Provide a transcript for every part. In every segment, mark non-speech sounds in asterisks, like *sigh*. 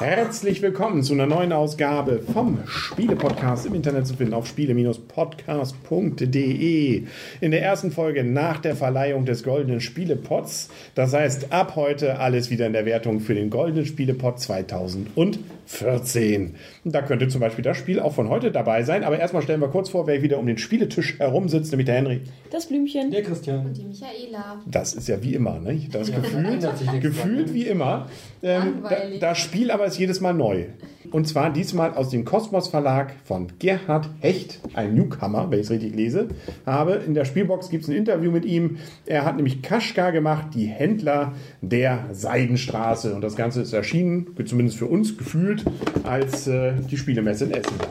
Herzlich willkommen zu einer neuen Ausgabe vom Spiele-Podcast im Internet zu finden auf spiele-podcast.de. In der ersten Folge nach der Verleihung des Goldenen Spielepots. Das heißt, ab heute alles wieder in der Wertung für den Goldenen Spielepot 2014. Da könnte zum Beispiel das Spiel auch von heute dabei sein. Aber erstmal stellen wir kurz vor, wer wieder um den Spieletisch herum sitzt, nämlich der Henry. Das Blümchen. Der Christian. Und die Michaela. Das ist ja wie immer, ne? Das Ja, nichts gefühlt wie immer. Ähm, da, das Spiel aber ist jedes Mal neu. Und zwar diesmal aus dem Kosmos Verlag von Gerhard Hecht, ein Newcomer, wenn ich es richtig lese. Habe in der Spielbox gibt es ein Interview mit ihm. Er hat nämlich Kaschka gemacht, die Händler der Seidenstraße. Und das Ganze ist erschienen, zumindest für uns gefühlt, als äh, die Spielemesse in Essen war.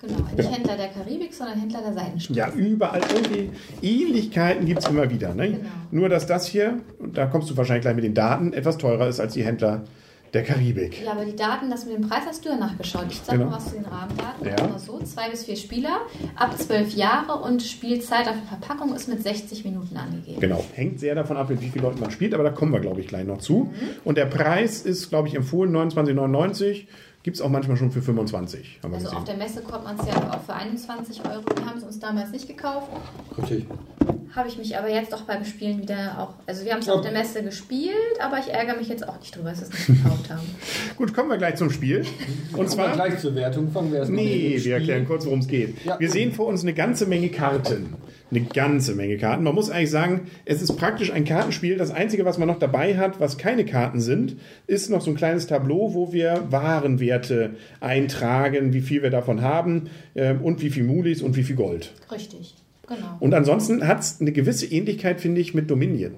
Genau, nicht Händler der Karibik, sondern Händler der Seidenstraße. Ja, überall irgendwie Ähnlichkeiten gibt es immer wieder. Ne? Genau. Nur, dass das hier, und da kommst du wahrscheinlich gleich mit den Daten, etwas teurer ist als die Händler der Karibik. Ja, aber die Daten, das mit dem Preis hast du ja nachgeschaut. Ich sag Genau. mal was zu den Rahmendaten. Ja. Immer so, zwei bis vier Spieler, ab zwölf Jahre und Spielzeit auf der Verpackung ist mit 60 Minuten angegeben. Genau, hängt sehr davon ab, mit wie vielen Leuten man spielt, aber da kommen wir, glaube ich, gleich noch zu. Und der Preis ist, glaube ich, empfohlen 29,99. Gibt es auch manchmal schon für 25, haben wir Also auf gesehen. der Messe kommt man es ja auch für 21 Euro. Wir haben es uns damals nicht gekauft. Richtig. Habe ich mich aber jetzt auch beim Spielen wieder auch. Also wir haben es Ja. auf der Messe gespielt, aber ich ärgere mich jetzt auch nicht drüber, dass wir es nicht gekauft haben. *laughs* Gut, kommen wir gleich zum Spiel. Und zwar gleich zur Wertung. Fangen wir erstmal Nee, wir erklären kurz, worum es geht. Ja. Wir sehen vor uns eine ganze Menge Karten. Eine ganze Menge Karten. Man muss eigentlich sagen, es ist praktisch ein Kartenspiel. Das Einzige, was man noch dabei hat, was keine Karten sind, ist noch so ein kleines Tableau, wo wir Warenwerte eintragen, wie viel wir davon haben ähm, und wie viel Mulis und wie viel Gold. Richtig, genau. Und ansonsten hat es eine gewisse Ähnlichkeit, finde ich, mit Dominion.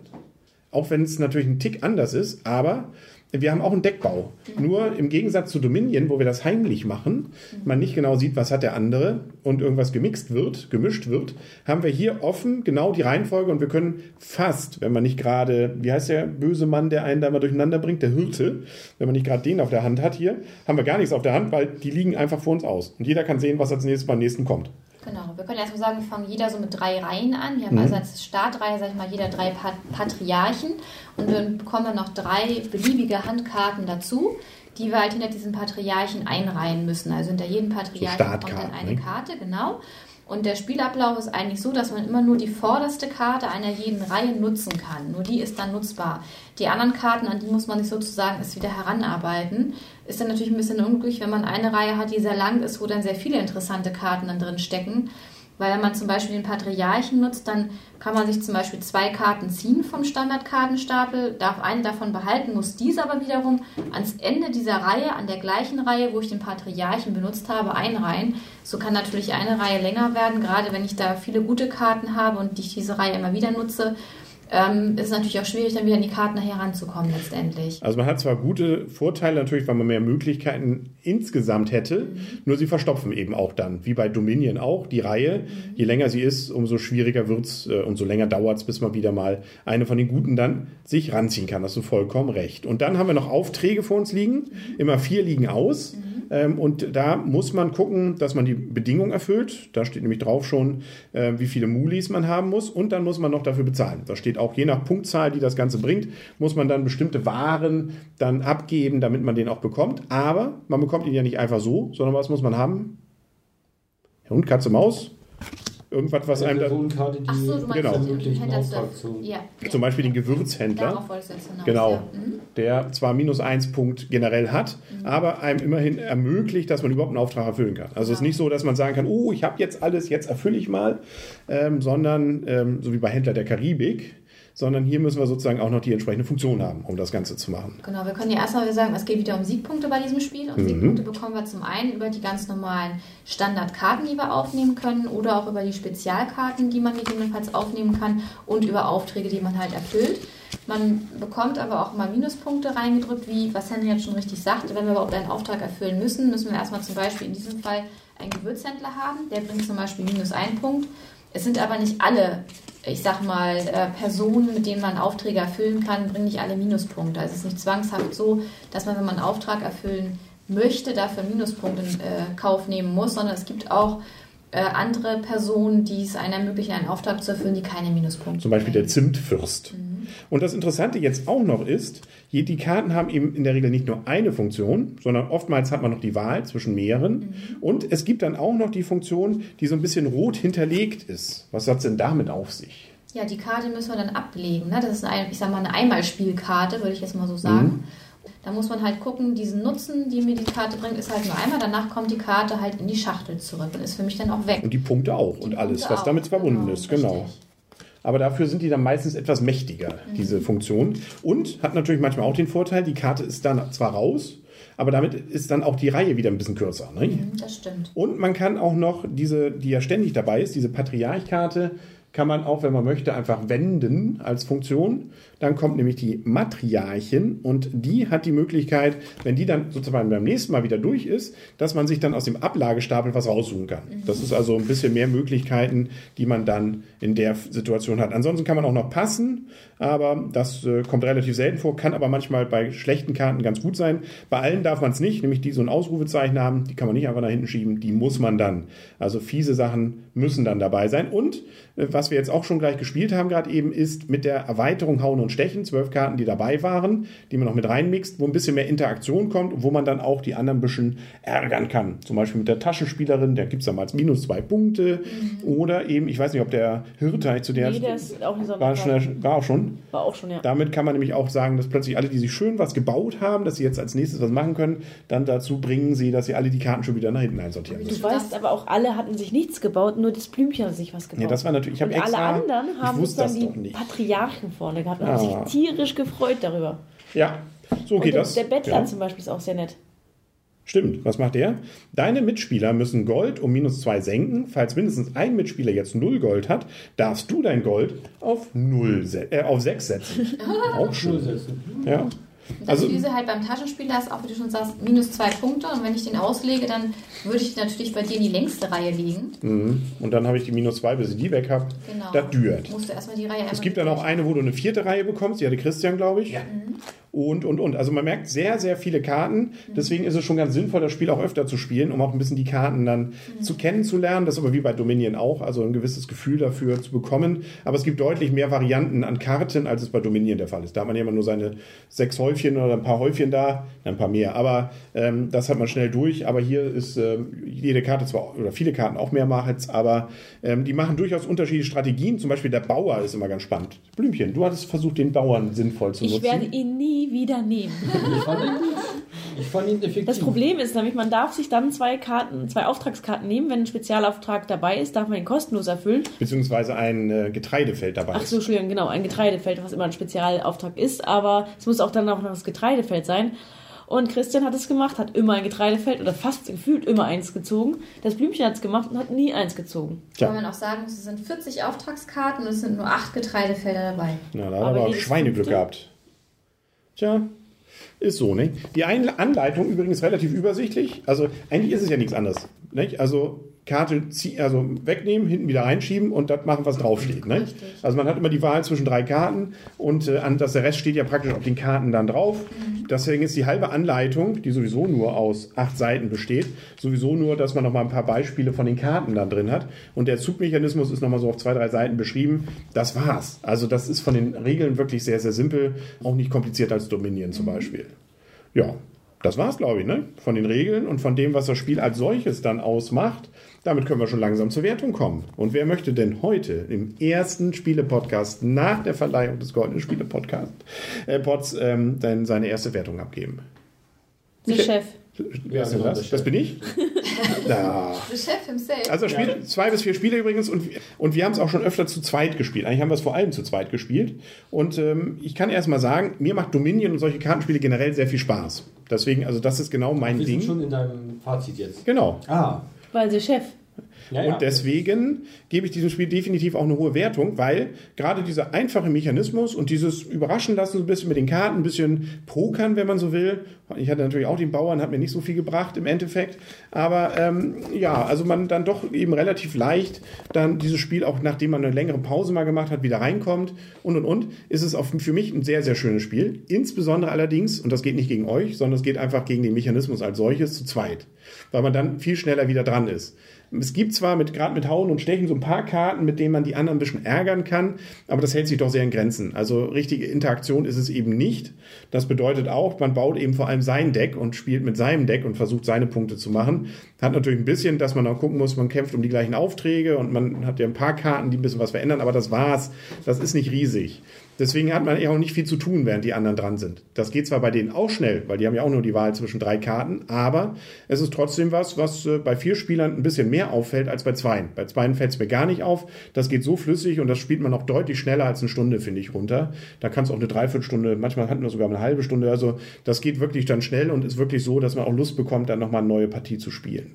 Auch wenn es natürlich ein Tick anders ist, aber wir haben auch einen Deckbau. Nur im Gegensatz zu Dominion, wo wir das heimlich machen, man nicht genau sieht, was hat der andere und irgendwas gemixt wird, gemischt wird, haben wir hier offen genau die Reihenfolge und wir können fast, wenn man nicht gerade, wie heißt der böse Mann, der einen da mal durcheinander bringt, der Hirte, wenn man nicht gerade den auf der Hand hat hier, haben wir gar nichts auf der Hand, weil die liegen einfach vor uns aus. Und jeder kann sehen, was als nächstes beim nächsten kommt. Genau, wir können erstmal sagen, wir fangen jeder so mit drei Reihen an. Wir haben Mhm. also als Startreihe, sag ich mal, jeder drei Pat Patriarchen und dann bekommen wir noch drei beliebige Handkarten dazu, die wir halt hinter diesen Patriarchen einreihen müssen. Also hinter jedem Patriarchen kommt dann eine ne? Karte, genau. Und der Spielablauf ist eigentlich so, dass man immer nur die vorderste Karte einer jeden Reihe nutzen kann. Nur die ist dann nutzbar. Die anderen Karten, an die muss man sich sozusagen erst wieder heranarbeiten. Ist dann natürlich ein bisschen unglücklich, wenn man eine Reihe hat, die sehr lang ist, wo dann sehr viele interessante Karten dann drin stecken. Weil wenn man zum Beispiel den Patriarchen nutzt, dann kann man sich zum Beispiel zwei Karten ziehen vom Standardkartenstapel, darf eine davon behalten, muss diese aber wiederum ans Ende dieser Reihe, an der gleichen Reihe, wo ich den Patriarchen benutzt habe, einreihen. So kann natürlich eine Reihe länger werden, gerade wenn ich da viele gute Karten habe und ich diese Reihe immer wieder nutze. Ähm, ist es natürlich auch schwierig, dann wieder an die Karten nachher ranzukommen letztendlich. Also man hat zwar gute Vorteile natürlich, weil man mehr Möglichkeiten insgesamt hätte, nur sie verstopfen eben auch dann, wie bei Dominion auch, die Reihe. Je länger sie ist, umso schwieriger wird's äh, und so länger dauert's, bis man wieder mal eine von den Guten dann sich ranziehen kann. Hast du vollkommen recht. Und dann haben wir noch Aufträge vor uns liegen. Immer vier liegen aus. Ähm, und da muss man gucken, dass man die Bedingungen erfüllt. Da steht nämlich drauf schon, äh, wie viele Mulis man haben muss. Und dann muss man noch dafür bezahlen. Da steht auch, je nach Punktzahl, die das Ganze bringt, muss man dann bestimmte Waren dann abgeben, damit man den auch bekommt. Aber man bekommt ihn ja nicht einfach so, sondern was muss man haben? Hund, Katze, Maus. Irgendwas, was einem da, Personenkarte, die Ach so, du meinst Genau. Händler. Ja, ja. zum Beispiel den Gewürzhändler. Hinaus. Genau. Ja. Mhm. der zwar minus 1 Punkt generell hat, aber einem immerhin ermöglicht, dass man überhaupt einen Auftrag erfüllen kann. Also es ist nicht so, dass man sagen kann, oh, ich habe jetzt alles, jetzt erfülle ich mal, ähm, sondern ähm, so wie bei Händler der Karibik, sondern hier müssen wir sozusagen auch noch die entsprechende Funktion haben, um das Ganze zu machen. Genau, wir können ja erstmal sagen, es geht wieder um Siegpunkte bei diesem Spiel. Und Siegpunkte bekommen wir zum einen über die ganz normalen Standardkarten, die wir aufnehmen können, oder auch über die Spezialkarten, die man gegebenenfalls aufnehmen kann und über Aufträge, die man halt erfüllt. Man bekommt aber auch immer Minuspunkte reingedrückt, wie was Henry jetzt schon richtig sagte, wenn wir überhaupt einen Auftrag erfüllen müssen, müssen wir erstmal zum Beispiel in diesem Fall einen Gewürzhändler haben, der bringt zum Beispiel minus einen Punkt. Es sind aber nicht alle, ich sag mal, äh, Personen, mit denen man Aufträge erfüllen kann, bringen nicht alle Minuspunkte. Also es ist nicht zwangshaft so, dass man, wenn man einen Auftrag erfüllen möchte, dafür Minuspunkte in äh, Kauf nehmen muss, sondern es gibt auch äh, andere Personen, die es einem ermöglichen, einen Auftrag zu erfüllen, die keine Minuspunkte Zum Beispiel der. Zimtfürst. Und das Interessante jetzt auch noch ist, die Karten haben eben in der Regel nicht nur eine Funktion, sondern oftmals hat man noch die Wahl zwischen mehreren. Und es gibt dann auch noch die Funktion, die so ein bisschen rot hinterlegt ist. Was hat es denn damit auf sich? Ja, die Karte müssen wir dann ablegen. Ne? Das ist eine, ich sag mal, eine Einmalspielkarte, würde ich jetzt mal so sagen. Da muss man halt gucken, diesen Nutzen, den mir die Karte bringt, ist halt nur einmal. Danach kommt die Karte halt in die Schachtel zurück und ist für mich dann auch weg. Und die Punkte auch und Die alles, Punkte was auch, damit verbunden genau, ist. Genau. richtig. Aber dafür sind die dann meistens etwas mächtiger, diese Funktion. Und hat natürlich manchmal auch den Vorteil, die Karte ist dann zwar raus, aber damit ist dann auch die Reihe wieder ein bisschen kürzer. Ne? Mhm, Das stimmt. Und man kann auch noch diese, die ja ständig dabei ist, diese Patriarchkarte, kann man auch, wenn man möchte, einfach wenden als Funktion. Dann kommt nämlich die Matriarchin und die hat die Möglichkeit, wenn die dann sozusagen beim nächsten Mal wieder durch ist, dass man sich dann aus dem Ablagestapel was raussuchen kann. Das ist also ein bisschen mehr Möglichkeiten, die man dann in der Situation hat. Ansonsten kann man auch noch passen, aber das äh, kommt relativ selten vor, kann aber manchmal bei schlechten Karten ganz gut sein. Bei allen darf man es nicht, nämlich die so ein Ausrufezeichen haben, die kann man nicht einfach nach hinten schieben, die muss man dann. Also fiese Sachen müssen dann dabei sein. Und äh, was wir jetzt auch schon gleich gespielt haben gerade eben, ist mit der Erweiterung Hauen und Stechen, zwölf Karten, die dabei waren, die man noch mit reinmixt, wo ein bisschen mehr Interaktion kommt und wo man dann auch die anderen ein bisschen ärgern kann. Zum Beispiel mit der Taschenspielerin, da gibt es dann mal minus zwei Punkte. Oder eben, ich weiß nicht, ob der Hirte zu der, Nee, der ist auch eine war, schon, war auch schon. War auch schon, ja. Damit kann man nämlich auch sagen, dass plötzlich alle, die sich schön was gebaut haben, dass sie jetzt als nächstes was machen können, dann dazu bringen sie, dass sie alle die Karten schon wieder nach hinten einsortieren Du müssen. weißt aber auch, alle hatten sich nichts gebaut, nur das Blümchen hat sich was gebaut. Ja, das war natürlich- ich hab Und extra- alle anderen haben wusste dann die. Patriarchen vorne gehabt und Ah. haben sich tierisch gefreut darüber. Ja, so Und geht der, das. der Bettler ja. zum Beispiel ist auch sehr nett. Stimmt, was macht der? Deine Mitspieler müssen Gold um minus zwei senken. Falls mindestens ein Mitspieler jetzt null Gold hat, darfst du dein Gold auf null se äh, auf sechs setzen. *laughs* auch schön. Ja. Das Also, Fiese halt beim Taschenspieler ist auch, wie du schon sagst, minus zwei Punkte. Und wenn ich den auslege, dann würde ich natürlich bei dir in die längste Reihe liegen. mhm. und dann habe ich die minus zwei, bis ich die weg habe. Genau. Das dürt. Musst du erstmal die Reihe Es gibt dann auch eine, wo du eine vierte Reihe bekommst. Die hatte Christian, glaube ich. Und, und, und. Also man merkt sehr, sehr viele Karten. Deswegen ist es schon ganz sinnvoll, das Spiel auch öfter zu spielen, um auch ein bisschen die Karten dann zu kennenzulernen. Das ist aber wie bei Dominion auch, also ein gewisses Gefühl dafür zu bekommen. Aber es gibt deutlich mehr Varianten an Karten, als es bei Dominion der Fall ist. Da hat man ja immer nur seine sechs Häufchen oder ein paar Häufchen da, ein paar mehr. Aber ähm, das hat man schnell durch. Aber hier ist ähm, jede Karte zwar, oder viele Karten auch mehrmals, aber ähm, die machen durchaus unterschiedliche Strategien. Zum Beispiel der Bauer ist immer ganz spannend. Blümchen, du hattest versucht, den Bauern sinnvoll zu Ich nutzen. werde ihn nie wieder nehmen. Ich fand ihn gut. Ich fand ihn effektiv. Das Problem ist nämlich, man darf sich dann zwei Karten, zwei Auftragskarten nehmen. Wenn ein Spezialauftrag dabei ist, darf man ihn kostenlos erfüllen. Beziehungsweise ein äh, Getreidefeld dabei. Ach ist. so, Entschuldigung, genau, ein Getreidefeld, was immer ein Spezialauftrag ist, aber es muss auch dann auch noch das Getreidefeld sein. Und Christian hat es gemacht, hat immer ein Getreidefeld oder fast gefühlt immer eins gezogen. Das Blümchen hat es gemacht und hat nie eins gezogen. Tja. Weil man auch sagen es sind 40 Auftragskarten und es sind nur acht Getreidefelder dabei. Na, da hat Aber er aber auch Schweineglück fünfte? gehabt. Tja, ist so, ne? Die Anleitung übrigens relativ übersichtlich. Also eigentlich ist es ja nichts anderes. Nicht? Also Karte zieh, also wegnehmen, hinten wieder reinschieben und das machen, was draufsteht. Ne? Also man hat immer die Wahl zwischen drei Karten und äh, an das der Rest steht ja praktisch auf den Karten dann drauf. Deswegen ist die halbe Anleitung, die sowieso nur aus acht Seiten besteht, sowieso nur, dass man noch mal ein paar Beispiele von den Karten dann drin hat. Und der Zugmechanismus ist noch mal so auf zwei, drei Seiten beschrieben. Das war's. Also das ist von den Regeln wirklich sehr, sehr simpel. Auch nicht komplizierter als Dominion zum Beispiel. Ja, das war's, glaube ich, ne? Von den Regeln und von dem, was das Spiel als solches dann ausmacht. Damit können wir schon langsam zur Wertung kommen. Und wer möchte denn heute im ersten Spiele-Podcast nach der Verleihung des Goldenen Spiele-Podcasts äh, Pods, ähm, dann seine erste Wertung abgeben? Der Chef. Wer ist denn das? Das bin ich? *laughs* Da. The Chef himself. Also das Spiel, zwei bis vier Spiele übrigens und, und wir haben es auch schon öfter zu zweit gespielt. Eigentlich haben wir es vor allem zu zweit gespielt. Und ähm, ich kann erst mal sagen, mir macht Dominion und solche Kartenspiele generell sehr viel Spaß. Deswegen, also das ist genau mein Wir Ding. sind schon in deinem Fazit jetzt. Genau. Ah, Weil der Chef. Ja, ja. Und deswegen gebe ich diesem Spiel definitiv auch eine hohe Wertung, weil gerade dieser einfache Mechanismus und dieses Überraschen lassen, so ein bisschen mit den Karten, ein bisschen pokern, wenn man so will. Ich hatte natürlich auch den Bauern, hat mir nicht so viel gebracht im Endeffekt. Aber ähm, ja, also man dann doch eben relativ leicht dann dieses Spiel, auch nachdem man eine längere Pause mal gemacht hat, wieder reinkommt und und und, ist es auch für mich ein sehr, sehr schönes Spiel. Insbesondere allerdings, und das geht nicht gegen euch, sondern es geht einfach gegen den Mechanismus als solches zu zweit. Weil man dann viel schneller wieder dran ist. Es gibt zwar mit, gerade mit Hauen und Stechen so ein paar Karten, mit denen man die anderen ein bisschen ärgern kann, aber das hält sich doch sehr in Grenzen. Also richtige Interaktion ist es eben nicht. Das bedeutet auch, man baut eben vor allem sein Deck und spielt mit seinem Deck und versucht seine Punkte zu machen. Hat natürlich ein bisschen, dass man auch gucken muss, man kämpft um die gleichen Aufträge und man hat ja ein paar Karten, die ein bisschen was verändern, aber das war's. Das ist nicht riesig. Deswegen hat man ja auch nicht viel zu tun, während die anderen dran sind. Das geht zwar bei denen auch schnell, weil die haben ja auch nur die Wahl zwischen drei Karten, aber es ist trotzdem was, was äh, bei vier Spielern ein bisschen mehr auffällt als bei zweien. Bei zweien fällt es mir gar nicht auf. Das geht so flüssig und das spielt man auch deutlich schneller als eine Stunde, finde ich, runter. Da kann es auch eine Dreiviertelstunde, manchmal hatten wir sogar eine halbe Stunde. Also das geht wirklich dann schnell und ist wirklich so, dass man auch Lust bekommt, dann nochmal eine neue Partie zu spielen.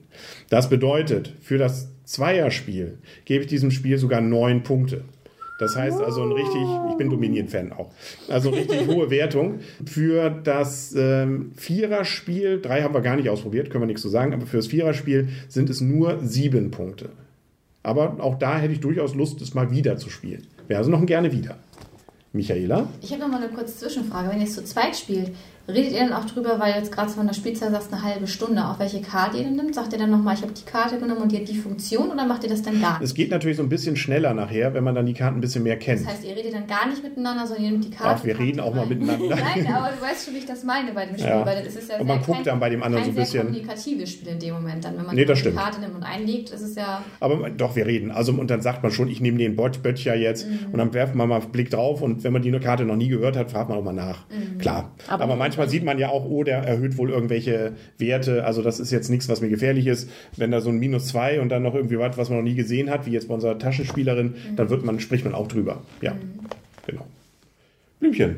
Das bedeutet, für das Zweierspiel gebe ich diesem Spiel sogar neun Punkte. Das heißt also ein richtig, ich bin Dominion-Fan auch, also richtig hohe *laughs* Wertung. Für das ähm, Viererspiel, drei haben wir gar nicht ausprobiert, können wir nichts zu sagen, aber für das Viererspiel sind es nur sieben Punkte. Aber auch da hätte ich durchaus Lust, es mal wieder zu spielen. Wäre also noch gerne wieder. Michaela? Ich habe noch mal eine kurze Zwischenfrage. Wenn ihr es zu zweit spielt, redet ihr dann auch drüber, weil jetzt gerade von der Spielzeit sagst, eine halbe Stunde, auf welche Karte ihr nimmt? Sagt ihr dann nochmal, ich habe die Karte genommen und die hat die Funktion oder macht ihr das dann gar nicht? Es geht natürlich so ein bisschen schneller nachher, wenn man dann die Karten ein bisschen mehr kennt. Das heißt, ihr redet dann gar nicht miteinander, sondern ihr nehmt die Karte. Ach, wir reden auch mal rein. miteinander. *laughs* Nein, aber du weißt schon, wie ich das meine bei dem Spiel, Ja. weil das ist ja Und man sehr guckt kein, dann bei dem anderen so ein sehr bisschen- kommunikatives Spiel in dem Moment dann, wenn man Nee, das die stimmt. Karte nimmt und einlegt, ist es ja Aber doch, wir reden. Also, und dann sagt man schon, ich nehme den Bot Böttcher jetzt Mhm. und dann werft man mal einen Blick drauf und wenn man die Karte noch nie gehört hat, fragt man auch mal nach. Mhm. Klar. Aber, Aber- manchmal sieht man ja auch, oh, der erhöht wohl irgendwelche Werte. Also, das ist jetzt nichts, was mir gefährlich ist. Wenn da so ein Minus zwei und dann noch irgendwie was, was man noch nie gesehen hat, wie jetzt bei unserer Taschenspielerin, Mhm. dann wird man, spricht man auch drüber. Ja, genau. Blümchen.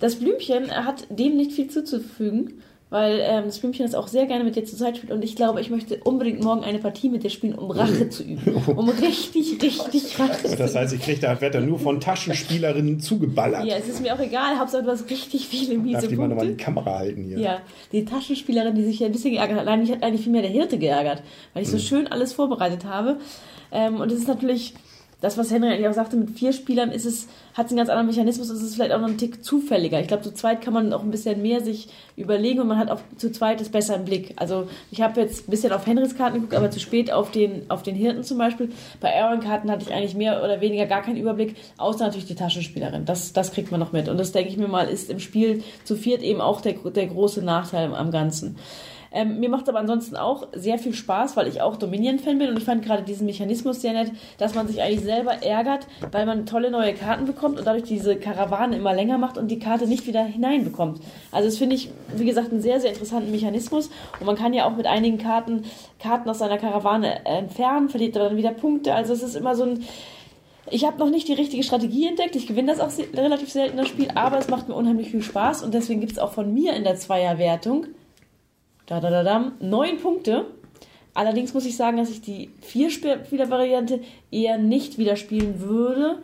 Das Blümchen hat dem nicht viel zuzufügen, weil ähm, das Blümchen ist auch sehr gerne mit dir zur Zeit spielt und ich glaube, ich möchte unbedingt morgen eine Partie mit dir spielen, um Rache zu üben. *laughs* Um richtig, richtig *laughs* Rache zu Das heißt, ich kriege da Wetter nur von Taschenspielerinnen zugeballert. Ja, es ist mir auch egal, Hauptsache du hast richtig viele Darf miese die mal nochmal die Punkte. Kamera halten hier? Ja, die Taschenspielerin, die sich ja ein bisschen geärgert hat. Nein, mich hat eigentlich viel mehr der Hirte geärgert, weil ich Mhm. so schön alles vorbereitet habe. Ähm, und es ist natürlich, das, was Henry eigentlich auch sagte, mit vier Spielern ist es, hat es einen ganz anderen Mechanismus, es ist vielleicht auch noch ein Tick zufälliger. Ich glaube, zu zweit kann man auch ein bisschen mehr sich überlegen und man hat auch zu zweit das besser im Blick. Also ich habe jetzt ein bisschen auf Henrys Karten geguckt, aber zu spät auf den, auf den Hirten zum Beispiel. Bei Aaron-Karten hatte ich eigentlich mehr oder weniger gar keinen Überblick, außer natürlich die Taschenspielerin. Das, das kriegt man noch mit. Und das, denke ich mir mal, ist im Spiel zu viert eben auch der, der große Nachteil am Ganzen. Ähm, mir macht aber ansonsten auch sehr viel Spaß, weil ich auch Dominion-Fan bin und ich fand gerade diesen Mechanismus sehr nett, dass man sich eigentlich selber ärgert, weil man tolle neue Karten bekommt und dadurch diese Karawane immer länger macht und die Karte nicht wieder hineinbekommt. Also das finde ich, wie gesagt, einen sehr, sehr interessanten Mechanismus und man kann ja auch mit einigen Karten Karten aus seiner Karawane entfernen, verliert dann wieder Punkte. Also es ist immer so ein ich habe noch nicht die richtige Strategie entdeckt. Ich gewinne das auch relativ selten das Spiel, aber es macht mir unheimlich viel Spaß und deswegen gibt es auch von mir in der Zweierwertung da, da, da, da, neun Punkte. Allerdings muss ich sagen, dass ich die Vier-Spieler-Variante eher nicht wieder spielen würde.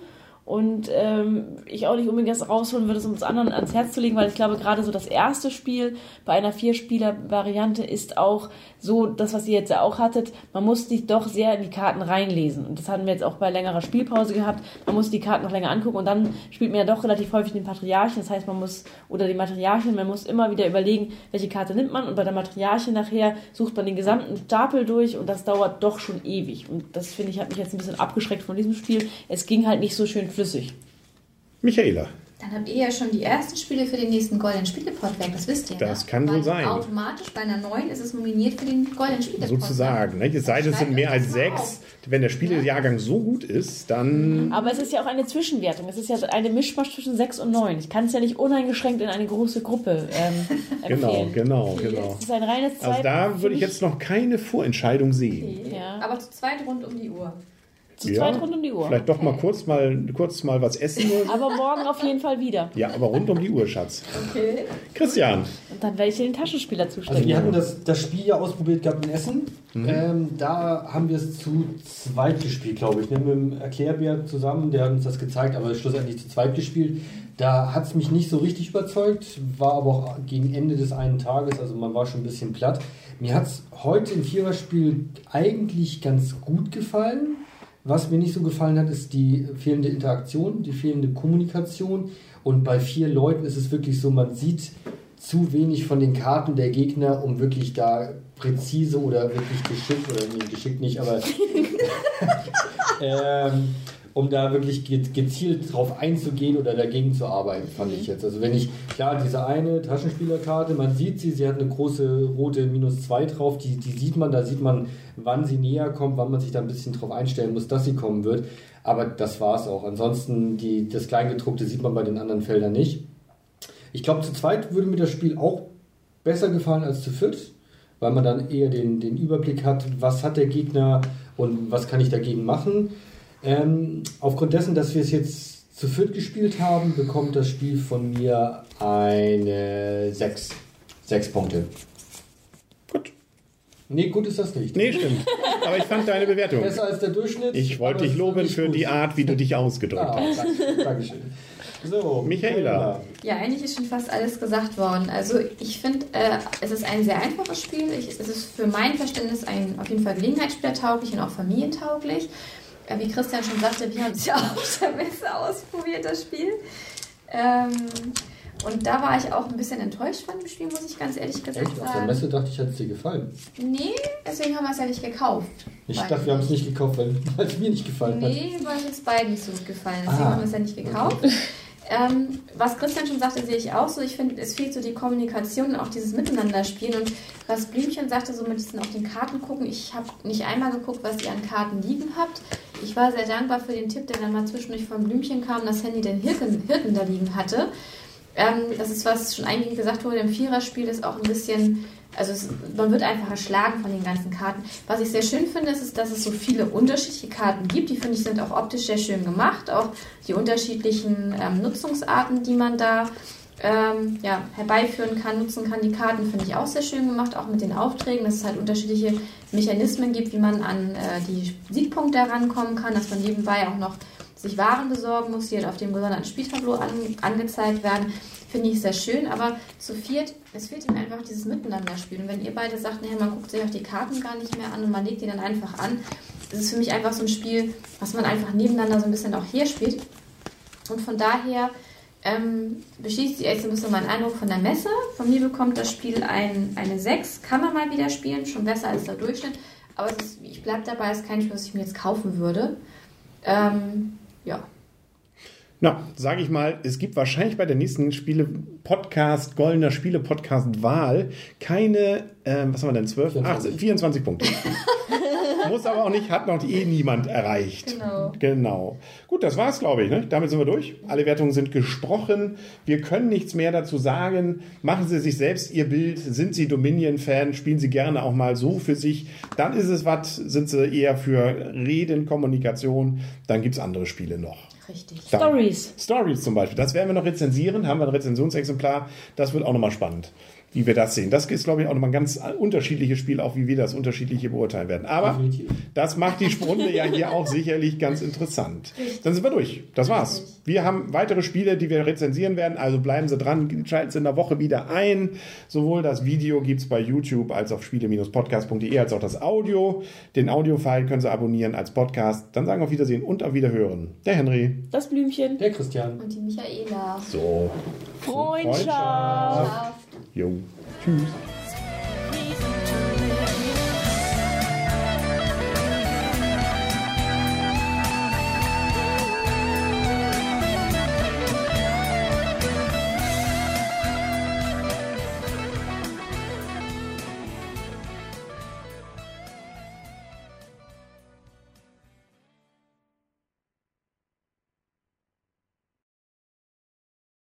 Und ähm, ich auch nicht unbedingt das rausholen würde, es uns anderen ans Herz zu legen, weil ich glaube, gerade so das erste Spiel bei einer Vier-Spieler-Variante ist auch so, das, was ihr jetzt ja auch hattet, man muss sich doch sehr in die Karten reinlesen. Und das hatten wir jetzt auch bei längerer Spielpause gehabt. Man muss die Karten noch länger angucken und dann spielt man ja doch relativ häufig den Patriarchen. Das heißt, man muss, oder die Matriarchin, man muss immer wieder überlegen, welche Karte nimmt man. Und bei der Matriarchin nachher sucht man den gesamten Stapel durch und das dauert doch schon ewig. Und das finde ich, hat mich jetzt ein bisschen abgeschreckt von diesem Spiel. Es ging halt nicht so schön flüssig. Michaela. Dann habt ihr ja schon die ersten Spiele für den nächsten Goldenen Spielepot weg, das wisst ihr. Das ne? kann Weil sein. Automatisch bei einer neuen ist es nominiert für den Goldenen Spielepot. Sozusagen. Ne? Es sei denn, es sind mehr als sechs. Wenn der Spielejahrgang so gut ist, dann Aber es ist ja auch eine Zwischenwertung. Es ist ja eine Mischmasch zwischen 6 und 9. Ich kann es ja nicht uneingeschränkt in eine große Gruppe ähm, *laughs* genau, empfehlen. genau, genau. Es ist ein reines Zeit. Also da würde ich jetzt noch keine Vorentscheidung sehen. Ja. Aber zu zweit rund um die Uhr. Zu zweit rund um die Uhr. Vielleicht doch mal kurz mal kurz mal was essen. Aber morgen auf jeden Fall wieder. Ja, aber rund um die Uhr, Schatz. Okay. Christian, Und dann werde ich den Taschenspieler Also zustimmen. wir hatten das, das Spiel ja ausprobiert gehabt in Essen. Ähm, da haben wir es zu zweit gespielt, glaube ich. Ne? Mit dem Erklärbär zusammen, der hat uns das gezeigt, aber schlussendlich zu zweit gespielt. Da hat es mich nicht so richtig überzeugt, war aber auch gegen Ende des einen Tages, also man war schon ein bisschen platt. Mir hat es heute im Viererspiel eigentlich ganz gut gefallen. Was mir nicht so gefallen hat, ist die fehlende Interaktion, die fehlende Kommunikation. Und bei vier Leuten ist es wirklich so, man sieht zu wenig von den Karten der Gegner, um wirklich da präzise oder wirklich geschickt, oder nee, geschickt nicht, aber *laughs* *laughs* ähm, um da wirklich ge gezielt drauf einzugehen oder dagegen zu arbeiten, fand ich jetzt. Also wenn ich, klar, diese eine Taschenspielerkarte, man sieht sie, sie hat eine große rote Minus 2 drauf, die, die sieht man, da sieht man, wann sie näher kommt, wann man sich da ein bisschen drauf einstellen muss, dass sie kommen wird. Aber das war es auch. Ansonsten, die, das Kleingedruckte sieht man bei den anderen Feldern nicht. Ich glaube, zu zweit würde mir das Spiel auch besser gefallen als zu viert, weil man dann eher den, den Überblick hat, was hat der Gegner und was kann ich dagegen machen. Ähm, aufgrund dessen, dass wir es jetzt zu viert gespielt haben, bekommt das Spiel von mir eine 6. 6 Punkte. gut. Nee, gut ist das nicht. Nee, stimmt. Aber ich fand deine Bewertung. Besser als der Durchschnitt. Ich wollte dich loben für gut. die Art, wie du dich ausgedrückt Ah, hast. danke, Dankeschön. So, Michaela. Ja, eigentlich ist schon fast alles gesagt worden. Also ich finde, äh, es ist ein sehr einfaches Spiel. Ich, es ist für mein Verständnis ein auf jeden Fall gelegenheitsspielertauglich und auch familientauglich. Wie Christian schon sagte, wir haben es ja *laughs* auch auf der Messe ausprobiert, das Spiel. Ähm, und da war ich auch ein bisschen enttäuscht von dem Spiel, muss ich ganz ehrlich gesagt Echt? Auf der sagen. Messe dachte ich, hat es dir gefallen. Nee, deswegen haben wir es ja nicht gekauft. Ich dachte, wir haben es nicht gekauft, *laughs* weil es mir nicht gefallen hat. Nee, weil uns beiden so gefallen. Deswegen Ah, haben wir es ja nicht gekauft. Ähm, was Christian schon sagte, sehe ich auch so. Ich finde, es fehlt so die Kommunikation und auch dieses Miteinanderspielen. Und was Blümchen sagte, so mit diesen auf den Karten gucken, ich habe nicht einmal geguckt, was ihr an Karten liegen habt. Ich war sehr dankbar für den Tipp, der dann mal zwischendurch von Blümchen kam, dass Handy den Hirten, Hirten da liegen hatte. Ähm, das ist, was schon eingehend gesagt wurde, im Viererspiel ist auch ein bisschen, also es, man wird einfach erschlagen von den ganzen Karten. Was ich sehr schön finde, ist, dass es so viele unterschiedliche Karten gibt. Die finde ich sind auch optisch sehr schön gemacht. Auch die unterschiedlichen ähm, Nutzungsarten, die man da ähm, ja, herbeiführen kann, nutzen kann. Die Karten finde ich auch sehr schön gemacht, auch mit den Aufträgen, dass es halt unterschiedliche Mechanismen gibt, wie man an äh, die Siegpunkte herankommen kann, dass man nebenbei auch noch sich Waren besorgen muss, die halt auf dem gesonderten Spieltableau an, angezeigt werden, finde ich sehr schön. Aber zu viert, es fehlt ihm einfach dieses Miteinanderspiel. Und wenn ihr beide sagt, naja, man guckt sich auch die Karten gar nicht mehr an und man legt die dann einfach an, das ist für mich einfach so ein Spiel, was man einfach nebeneinander so ein bisschen auch hier spielt. Und von daher ähm, beschließt jetzt ein bisschen mein Eindruck von der Messe. Von mir bekommt das Spiel ein, eine 6. Kann man mal wieder spielen, schon besser als der Durchschnitt. Aber ist, ich bleibe dabei, es ist kein Spiel, was ich mir jetzt kaufen würde. Ähm, ja. Na, sage ich mal, es gibt wahrscheinlich bei der nächsten Spiele-Podcast, Goldener Spiele-Podcast-Wahl keine, ähm, was haben wir denn, 12? 24. 18, 24 Punkte. *laughs* Muss aber auch nicht, hat noch eh niemand erreicht. Genau. Genau. Gut, das war's, glaube ich. Ne? Damit sind wir durch. Alle Wertungen sind gesprochen. Wir können nichts mehr dazu sagen. Machen Sie sich selbst Ihr Bild. Sind Sie Dominion-Fan? Spielen Sie gerne auch mal so für sich. Dann ist es was. Sind Sie eher für Reden, Kommunikation? Dann gibt's andere Spiele noch. Richtig. Stories. Stories zum Beispiel. Das werden wir noch rezensieren. Haben wir ein Rezensionsexemplar. Das wird auch nochmal spannend, wie wir das sehen. Das ist, glaube ich, auch nochmal ein ganz unterschiedliches Spiel, auch wie wir das unterschiedliche beurteilen werden. Aber Definitiv. das macht die Runde ja hier auch *laughs* sicherlich ganz interessant. Dann sind wir durch. Das war's. Wir haben weitere Spiele, die wir rezensieren werden. Also bleiben Sie dran, schalten Sie in der Woche wieder ein. Sowohl das Video gibt's bei YouTube als auf spiele-podcast.de als auch das Audio. Den Audio-File können Sie abonnieren als Podcast. Dann sagen wir auf Wiedersehen und auf Wiederhören. Der Henry. Das Blümchen. Der Christian. Und die Michaela. So. Freundschaft. Schlaf. Jo. Tschüss.